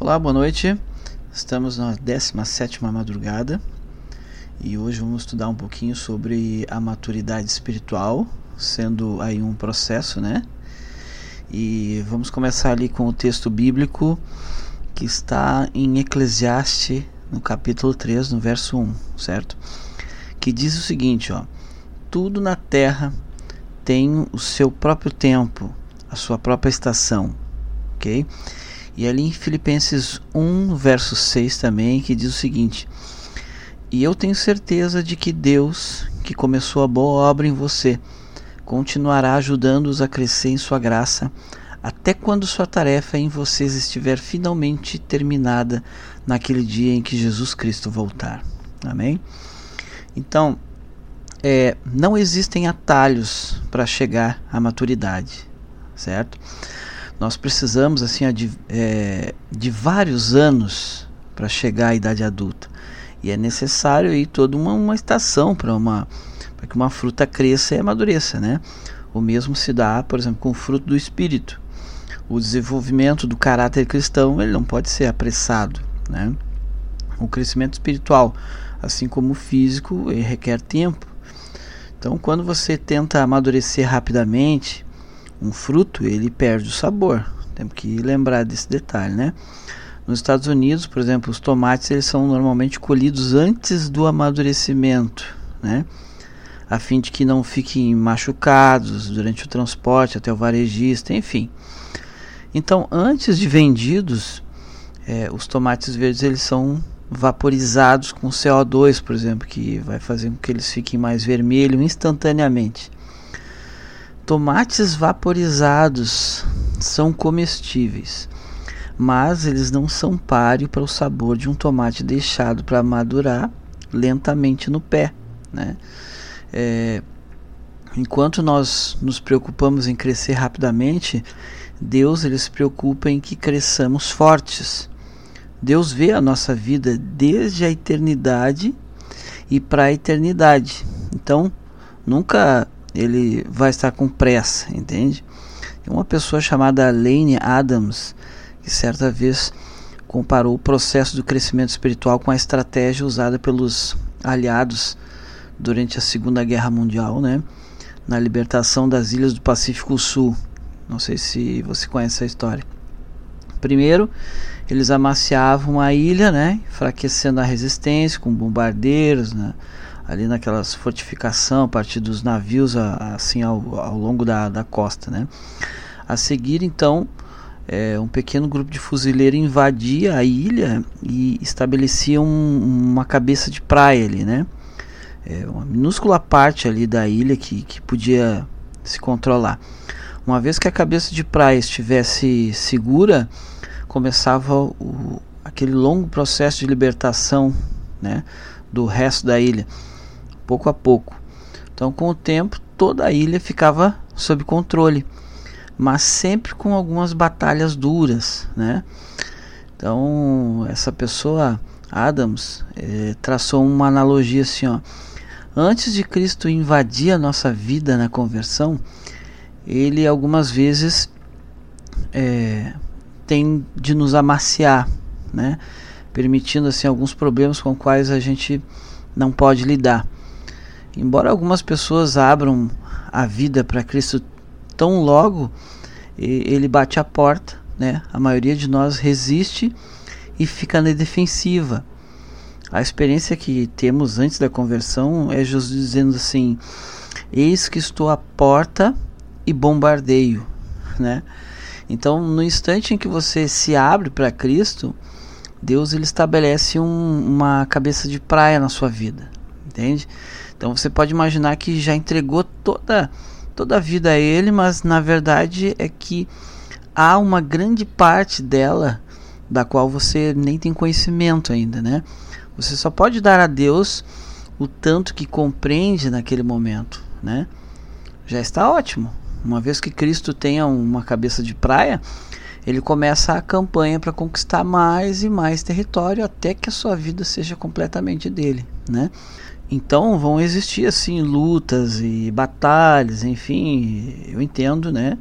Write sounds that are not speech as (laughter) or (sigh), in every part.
Olá, boa noite. Estamos na 17 madrugada e hoje vamos estudar um pouquinho sobre a maturidade espiritual, sendo aí um processo, né? E vamos começar ali com o texto bíblico que está em Eclesiastes, no capítulo 3, no verso 1, certo? Que diz o seguinte, ó: Tudo na terra tem o seu próprio tempo, a sua própria estação, OK? E ali em Filipenses 1, verso 6 também, que diz o seguinte: E eu tenho certeza de que Deus, que começou a boa obra em você, continuará ajudando-os a crescer em sua graça, até quando sua tarefa em vocês estiver finalmente terminada naquele dia em que Jesus Cristo voltar. Amém? Então, é, não existem atalhos para chegar à maturidade, certo? Nós precisamos assim de, é, de vários anos para chegar à idade adulta e é necessário aí toda uma, uma estação para uma para que uma fruta cresça e amadureça, né? O mesmo se dá, por exemplo, com o fruto do espírito. O desenvolvimento do caráter cristão ele não pode ser apressado, né? O crescimento espiritual, assim como o físico, requer tempo. Então, quando você tenta amadurecer rapidamente, um fruto, ele perde o sabor. Temos que lembrar desse detalhe, né? Nos Estados Unidos, por exemplo, os tomates eles são normalmente colhidos antes do amadurecimento, né? A fim de que não fiquem machucados durante o transporte até o varejista, enfim. Então, antes de vendidos, é, os tomates verdes eles são vaporizados com CO2, por exemplo, que vai fazer com que eles fiquem mais vermelhos instantaneamente. Tomates vaporizados são comestíveis, mas eles não são páreo para o sabor de um tomate deixado para madurar lentamente no pé. Né? É, enquanto nós nos preocupamos em crescer rapidamente, Deus ele se preocupa em que cresçamos fortes. Deus vê a nossa vida desde a eternidade e para a eternidade. Então, nunca ele vai estar com pressa, entende? Uma pessoa chamada Lane Adams que certa vez comparou o processo do crescimento espiritual com a estratégia usada pelos aliados durante a Segunda Guerra Mundial, né? Na libertação das ilhas do Pacífico Sul. Não sei se você conhece essa história. Primeiro, eles amaciavam a ilha, né, enfraquecendo a resistência com bombardeiros, né, ali naquelas fortificação a partir dos navios assim ao, ao longo da, da costa, né? A seguir, então, é, um pequeno grupo de fuzileiros invadia a ilha e estabelecia um, uma cabeça de praia ali, né? É, uma minúscula parte ali da ilha que, que podia se controlar. Uma vez que a cabeça de praia estivesse segura, começava o, aquele longo processo de libertação, né? Do resto da ilha pouco a pouco. Então, com o tempo, toda a ilha ficava sob controle, mas sempre com algumas batalhas duras, né? Então, essa pessoa, Adams, eh, traçou uma analogia assim, ó. Antes de Cristo invadir a nossa vida na conversão, ele algumas vezes é, tem de nos amaciar, né? permitindo assim alguns problemas com quais a gente não pode lidar. Embora algumas pessoas abram a vida para Cristo tão logo, ele bate a porta, né? A maioria de nós resiste e fica na defensiva. A experiência que temos antes da conversão é Jesus dizendo assim: Eis que estou à porta e bombardeio, né? Então, no instante em que você se abre para Cristo, Deus ele estabelece um, uma cabeça de praia na sua vida, entende? Então você pode imaginar que já entregou toda, toda a vida a Ele, mas na verdade é que há uma grande parte dela da qual você nem tem conhecimento ainda, né? Você só pode dar a Deus o tanto que compreende naquele momento, né? Já está ótimo. Uma vez que Cristo tenha uma cabeça de praia, ele começa a campanha para conquistar mais e mais território até que a sua vida seja completamente dele, né? Então vão existir assim lutas e batalhas, enfim, eu entendo, né?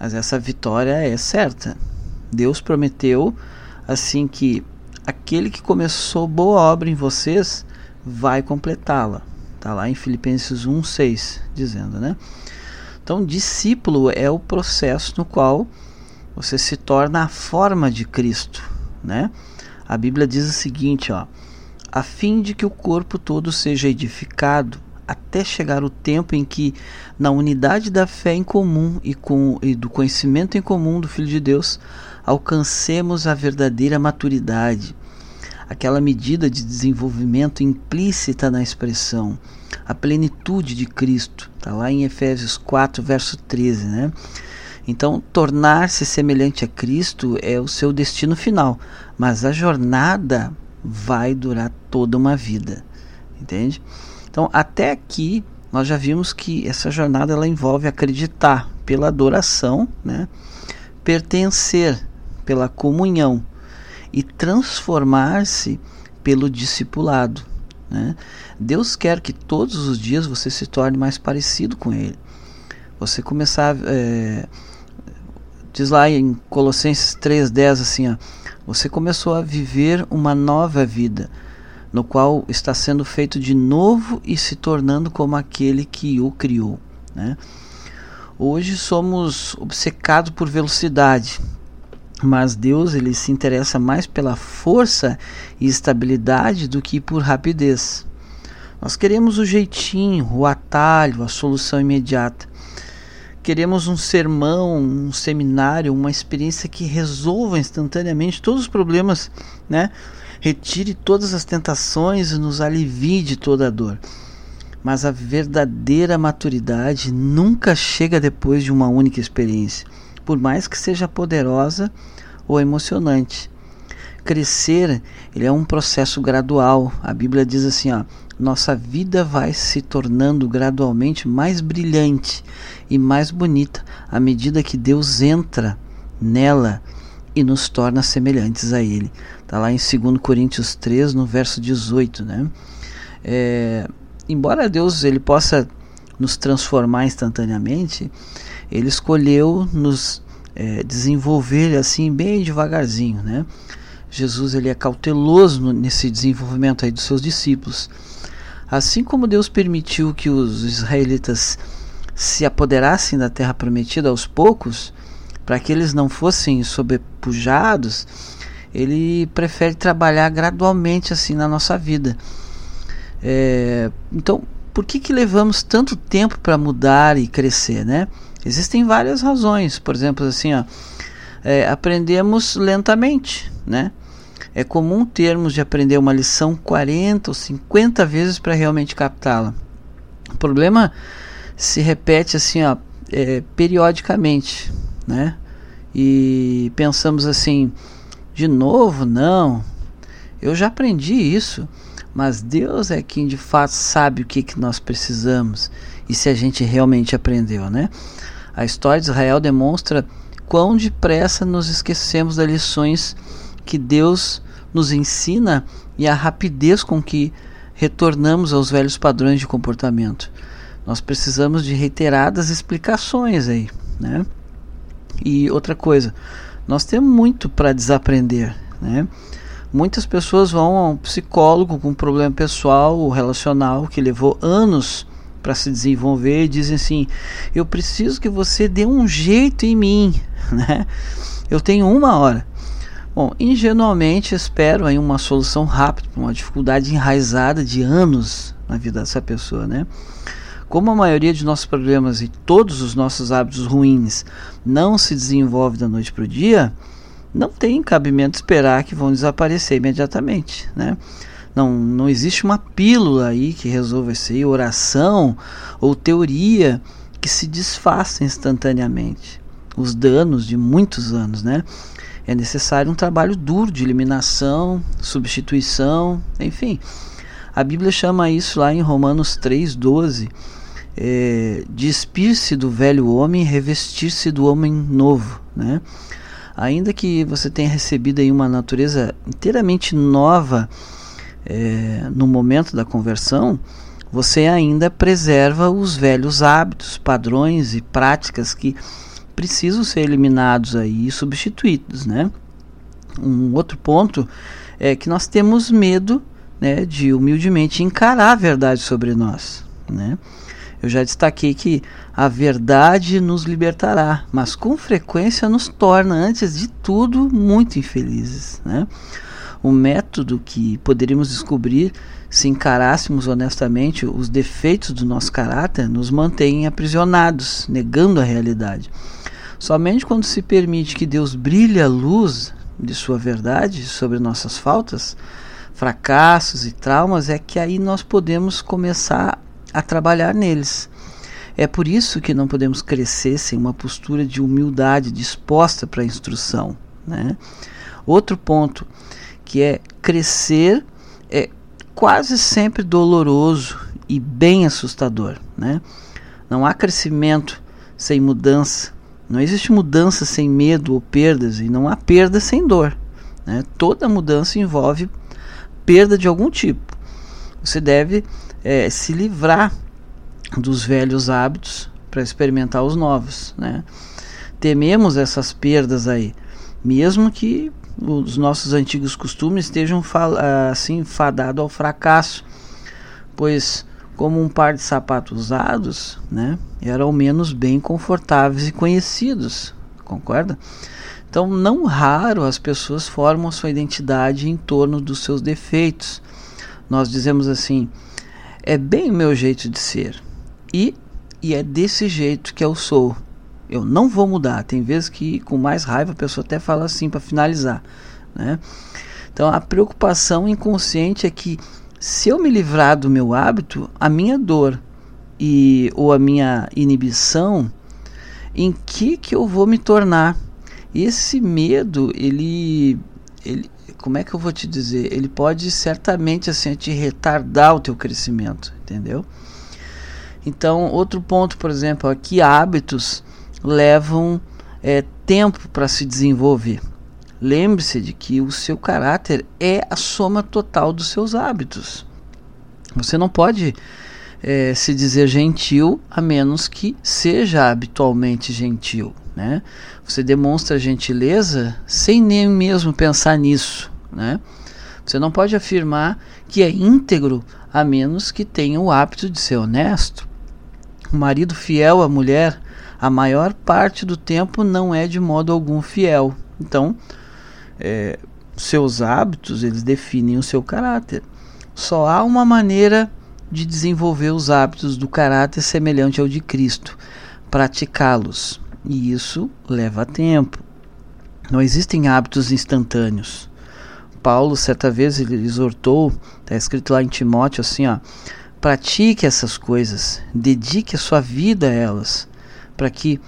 Mas essa vitória é certa. Deus prometeu assim que aquele que começou boa obra em vocês vai completá-la. Está lá em Filipenses 1,6 dizendo, né? Então, discípulo é o processo no qual você se torna a forma de Cristo, né? A Bíblia diz o seguinte, ó: a fim de que o corpo todo seja edificado até chegar o tempo em que, na unidade da fé em comum e, com, e do conhecimento em comum do Filho de Deus, alcancemos a verdadeira maturidade, aquela medida de desenvolvimento implícita na expressão, a plenitude de Cristo. Está lá em Efésios 4, verso 13, né? Então, tornar-se semelhante a Cristo é o seu destino final, mas a jornada vai durar toda uma vida, entende? Então, até aqui nós já vimos que essa jornada ela envolve acreditar pela adoração, né? pertencer pela comunhão e transformar-se pelo discipulado. Né? Deus quer que todos os dias você se torne mais parecido com Ele. Você começar é, Diz lá em Colossenses 3,10 assim: ó, Você começou a viver uma nova vida, no qual está sendo feito de novo e se tornando como aquele que o criou. Né? Hoje somos obcecados por velocidade, mas Deus ele se interessa mais pela força e estabilidade do que por rapidez. Nós queremos o jeitinho, o atalho, a solução imediata queremos um sermão, um seminário, uma experiência que resolva instantaneamente todos os problemas, né? Retire todas as tentações e nos alivie de toda a dor. Mas a verdadeira maturidade nunca chega depois de uma única experiência, por mais que seja poderosa ou emocionante. Crescer, ele é um processo gradual. A Bíblia diz assim, ó: nossa vida vai se tornando gradualmente mais brilhante e mais bonita à medida que Deus entra nela e nos torna semelhantes a Ele. Está lá em 2 Coríntios 3, no verso 18. Né? É, embora Deus ele possa nos transformar instantaneamente, Ele escolheu nos é, desenvolver assim bem devagarzinho. Né? Jesus ele é cauteloso nesse desenvolvimento aí dos seus discípulos. Assim como Deus permitiu que os israelitas se apoderassem da terra prometida aos poucos, para que eles não fossem sobrepujados, ele prefere trabalhar gradualmente assim na nossa vida. É, então, por que, que levamos tanto tempo para mudar e crescer, né? Existem várias razões. Por exemplo, assim, ó, é, aprendemos lentamente, né? É comum termos de aprender uma lição 40 ou 50 vezes para realmente captá-la. O problema se repete assim, ó, é, periodicamente, né? E pensamos assim, de novo, não. Eu já aprendi isso, mas Deus é quem de fato sabe o que, que nós precisamos e se a gente realmente aprendeu, né? A história de Israel demonstra quão depressa nos esquecemos das lições que Deus nos ensina e a rapidez com que retornamos aos velhos padrões de comportamento. Nós precisamos de reiteradas explicações aí, né? E outra coisa, nós temos muito para desaprender, né? Muitas pessoas vão a um psicólogo com um problema pessoal ou relacional que levou anos para se desenvolver e dizem assim: "Eu preciso que você dê um jeito em mim", (laughs) né? Eu tenho uma hora. Bom, ingenuamente espero aí uma solução rápida para uma dificuldade enraizada de anos na vida dessa pessoa, né? Como a maioria de nossos problemas e todos os nossos hábitos ruins não se desenvolve da noite para o dia, não tem cabimento esperar que vão desaparecer imediatamente, né? Não, não existe uma pílula aí que resolva isso aí, oração ou teoria que se desfaça instantaneamente. Os danos de muitos anos, né? é necessário um trabalho duro de eliminação, substituição, enfim. A Bíblia chama isso lá em Romanos 3,12 é, despir-se do velho homem e revestir-se do homem novo. Né? Ainda que você tenha recebido aí uma natureza inteiramente nova é, no momento da conversão, você ainda preserva os velhos hábitos, padrões e práticas que precisam ser eliminados aí e substituídos, né? Um outro ponto é que nós temos medo né, de humildemente encarar a verdade sobre nós. Né? Eu já destaquei que a verdade nos libertará, mas com frequência nos torna, antes de tudo, muito infelizes. Né? O método que poderíamos descobrir se encarássemos honestamente os defeitos do nosso caráter nos mantém aprisionados, negando a realidade. Somente quando se permite que Deus brilhe a luz de sua verdade sobre nossas faltas, fracassos e traumas é que aí nós podemos começar a trabalhar neles. É por isso que não podemos crescer sem uma postura de humildade disposta para a instrução. Né? Outro ponto que é crescer é quase sempre doloroso e bem assustador. Né? Não há crescimento sem mudança. Não existe mudança sem medo ou perdas, e não há perda sem dor. Né? Toda mudança envolve perda de algum tipo. Você deve é, se livrar dos velhos hábitos para experimentar os novos. Né? Tememos essas perdas aí, mesmo que os nossos antigos costumes estejam assim fadados ao fracasso, pois como um par de sapatos usados, né, eram menos bem confortáveis e conhecidos, concorda? Então, não raro as pessoas formam sua identidade em torno dos seus defeitos. Nós dizemos assim: é bem o meu jeito de ser e, e é desse jeito que eu sou. Eu não vou mudar. Tem vezes que com mais raiva a pessoa até fala assim para finalizar, né? Então a preocupação inconsciente é que se eu me livrar do meu hábito, a minha dor e ou a minha inibição, em que que eu vou me tornar? Esse medo, ele, ele, como é que eu vou te dizer? Ele pode certamente assim te retardar o teu crescimento, entendeu? Então, outro ponto, por exemplo, que hábitos levam é, tempo para se desenvolver. Lembre-se de que o seu caráter é a soma total dos seus hábitos. Você não pode é, se dizer gentil a menos que seja habitualmente gentil. Né? Você demonstra gentileza sem nem mesmo pensar nisso. Né? Você não pode afirmar que é íntegro a menos que tenha o hábito de ser honesto. O marido fiel à mulher, a maior parte do tempo não é de modo algum fiel. Então, é, seus hábitos eles definem o seu caráter. Só há uma maneira de desenvolver os hábitos do caráter semelhante ao de Cristo, praticá-los. E isso leva tempo. Não existem hábitos instantâneos. Paulo, certa vez, ele exortou, está escrito lá em Timóteo assim: ó, pratique essas coisas, dedique a sua vida a elas, para que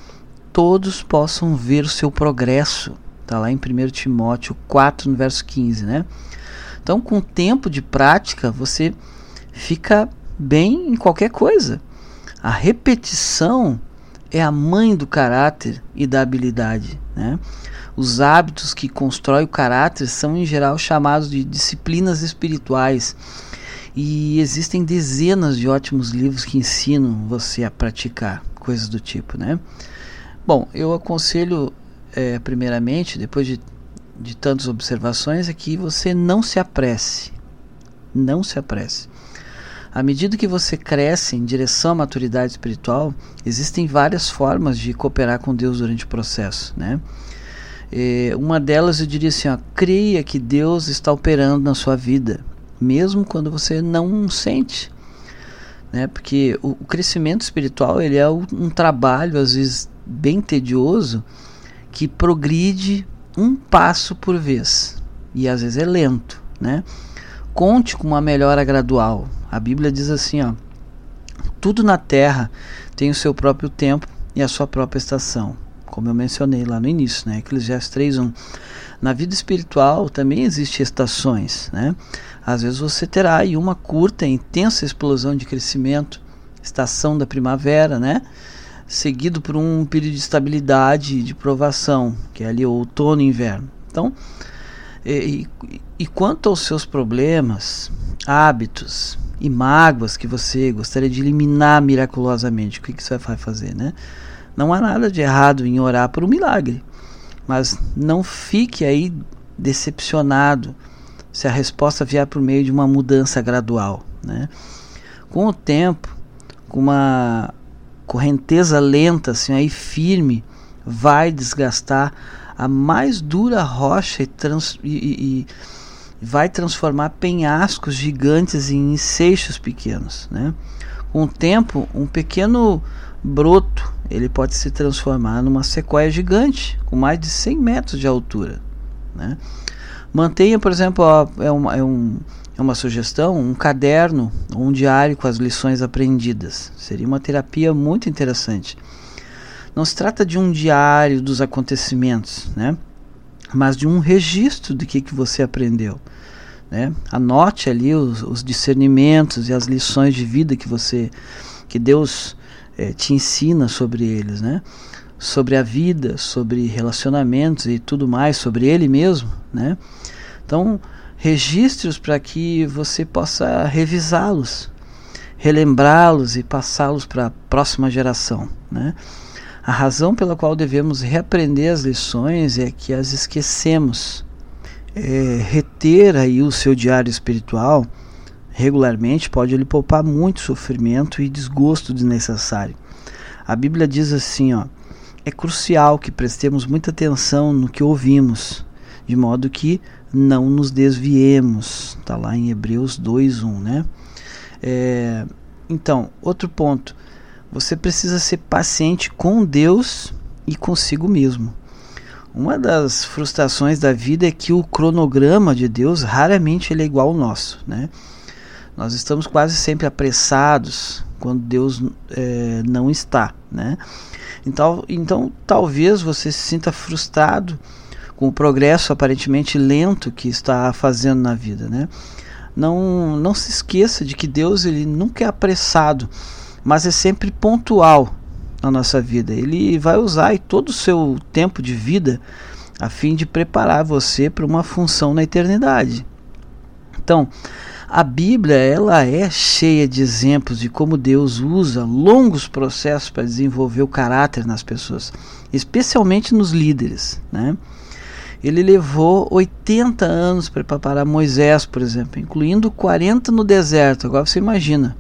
todos possam ver o seu progresso. Está lá em 1 Timóteo 4, no verso 15, né? Então, com o tempo de prática, você fica bem em qualquer coisa. A repetição é a mãe do caráter e da habilidade, né? Os hábitos que constroem o caráter são em geral chamados de disciplinas espirituais. E existem dezenas de ótimos livros que ensinam você a praticar coisas do tipo, né? Bom, eu aconselho é, primeiramente, depois de, de tantas observações, é que você não se apresse. Não se apresse. À medida que você cresce em direção à maturidade espiritual, existem várias formas de cooperar com Deus durante o processo, né? E uma delas eu diria assim, ó, creia que Deus está operando na sua vida, mesmo quando você não sente, né? Porque o, o crescimento espiritual ele é um trabalho às vezes bem tedioso, que progride um passo por vez e às vezes é lento, né? Conte com uma melhora gradual. A Bíblia diz assim, ó: tudo na terra tem o seu próprio tempo e a sua própria estação, como eu mencionei lá no início, né? Eclesiastes 3:1. Na vida espiritual também existem estações, né? Às vezes você terá aí uma curta, intensa explosão de crescimento, estação da primavera, né? seguido por um período de estabilidade, de provação, que é ali o outono e inverno. Então, e, e, e quanto aos seus problemas, hábitos e mágoas que você gostaria de eliminar miraculosamente, o que, que você vai fazer, né? Não há nada de errado em orar por um milagre, mas não fique aí decepcionado se a resposta vier por meio de uma mudança gradual. Né? Com o tempo, com uma correnteza lenta, assim, aí firme, vai desgastar a mais dura rocha e, trans, e, e, e vai transformar penhascos gigantes em seixos pequenos. Né? Com o tempo, um pequeno broto ele pode se transformar numa sequoia gigante com mais de 100 metros de altura. Né? Mantenha, por exemplo, ó, é, uma, é, um, é uma sugestão, um caderno ou um diário com as lições aprendidas. Seria uma terapia muito interessante. Não se trata de um diário dos acontecimentos, né? mas de um registro do que, que você aprendeu. Né? Anote ali os, os discernimentos e as lições de vida que você, que Deus é, te ensina sobre eles, né? Sobre a vida, sobre relacionamentos e tudo mais, sobre ele mesmo, né? Então, registre-os para que você possa revisá-los, relembrá-los e passá-los para a próxima geração, né? A razão pela qual devemos reaprender as lições é que as esquecemos. É, reter aí o seu diário espiritual regularmente pode lhe poupar muito sofrimento e desgosto desnecessário. A Bíblia diz assim, ó: é crucial que prestemos muita atenção no que ouvimos, de modo que não nos desviemos. Está lá em Hebreus 2:1, né? É, então, outro ponto, você precisa ser paciente com Deus e consigo mesmo. Uma das frustrações da vida é que o cronograma de Deus raramente ele é igual ao nosso, né? Nós estamos quase sempre apressados quando Deus é, não está, né? Então, então talvez você se sinta frustrado com o progresso aparentemente lento que está fazendo na vida, né? Não, não se esqueça de que Deus ele nunca é apressado, mas é sempre pontual na nossa vida. Ele vai usar todo o seu tempo de vida a fim de preparar você para uma função na eternidade. Então, a Bíblia ela é cheia de exemplos de como Deus usa longos processos para desenvolver o caráter nas pessoas, especialmente nos líderes, né? Ele levou 80 anos para preparar Moisés, por exemplo, incluindo 40 no deserto. Agora você imagina.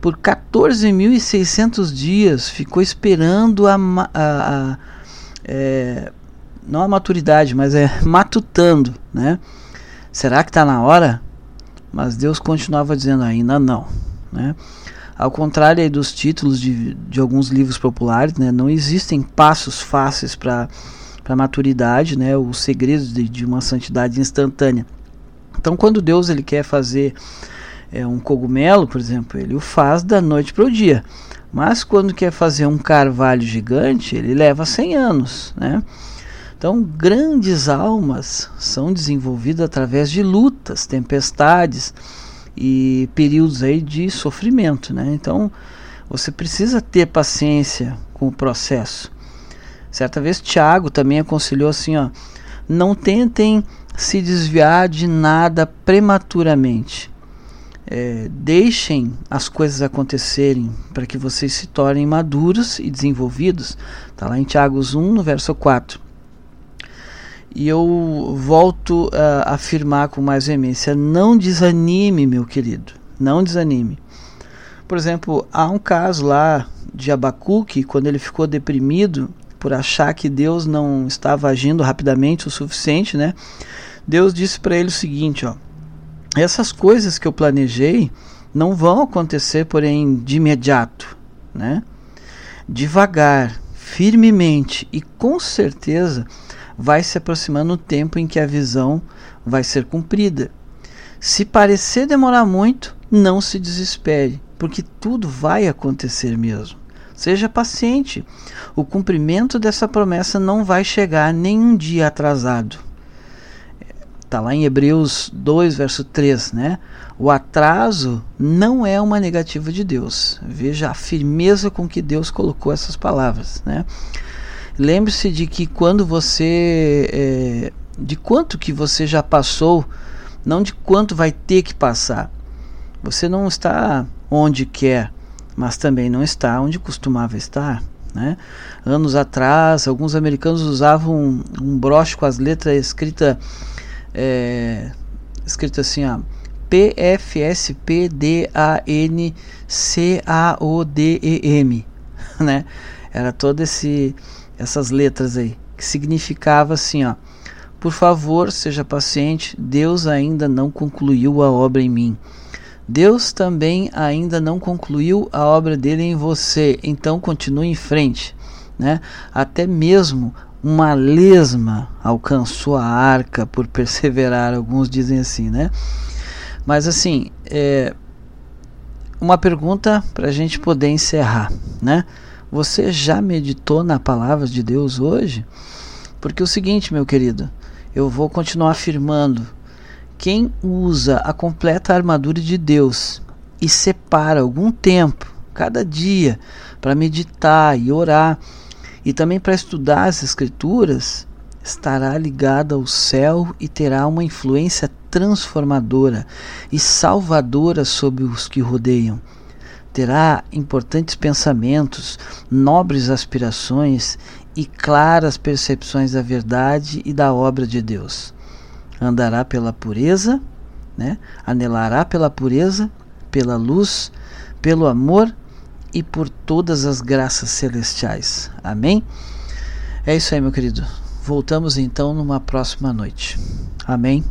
Por 14.600 dias ficou esperando a, a, a é, não a maturidade, mas é matutando, né? Será que está na hora? Mas Deus continuava dizendo ainda não. Né? Ao contrário dos títulos de, de alguns livros populares, né, não existem passos fáceis para a maturidade, né, os segredos de, de, uma santidade instantânea. Então, quando Deus ele quer fazer é, um cogumelo, por exemplo, ele o faz da noite para o dia. Mas quando quer fazer um carvalho gigante, ele leva 100 anos. Né? Então, grandes almas são desenvolvidas através de lutas, tempestades e períodos aí de sofrimento, né? Então, você precisa ter paciência com o processo. Certa vez Tiago também aconselhou assim, ó: não tentem se desviar de nada prematuramente. É, deixem as coisas acontecerem para que vocês se tornem maduros e desenvolvidos. Está lá em Tiago 1, no verso 4. E eu volto a afirmar com mais veemência: não desanime, meu querido, não desanime. Por exemplo, há um caso lá de Abacuque, quando ele ficou deprimido por achar que Deus não estava agindo rapidamente o suficiente, né? Deus disse para ele o seguinte, ó: Essas coisas que eu planejei não vão acontecer, porém, de imediato, né? Devagar, firmemente e com certeza vai se aproximando o tempo em que a visão vai ser cumprida. Se parecer demorar muito, não se desespere, porque tudo vai acontecer mesmo. Seja paciente. O cumprimento dessa promessa não vai chegar nenhum dia atrasado. Está lá em Hebreus 2, verso 3, né? O atraso não é uma negativa de Deus. Veja a firmeza com que Deus colocou essas palavras, né? Lembre-se de que quando você. É, de quanto que você já passou, não de quanto vai ter que passar. Você não está onde quer, mas também não está onde costumava estar. Né? Anos atrás, alguns americanos usavam um, um broche com as letras escrita, é, escrita assim, ó, P-F-S-P-D-A-N-C-A-O-D-E-M, (laughs) né? Era todas esse essas letras aí, que significava assim, ó, por favor, seja paciente, Deus ainda não concluiu a obra em mim. Deus também ainda não concluiu a obra dele em você, então continue em frente. Né? Até mesmo uma lesma alcançou a arca por (laughs) perseverar, alguns dizem assim, né? Mas assim, é uma pergunta para a gente poder encerrar, né? Você já meditou na palavra de Deus hoje? Porque é o seguinte, meu querido, eu vou continuar afirmando quem usa a completa armadura de Deus e separa algum tempo, cada dia, para meditar e orar, e também para estudar as Escrituras, estará ligado ao céu e terá uma influência transformadora e salvadora sobre os que rodeiam. Terá importantes pensamentos, nobres aspirações e claras percepções da verdade e da obra de Deus andará pela pureza, né? anelará pela pureza, pela luz, pelo amor e por todas as graças celestiais. Amém? É isso aí, meu querido. Voltamos então numa próxima noite. Amém.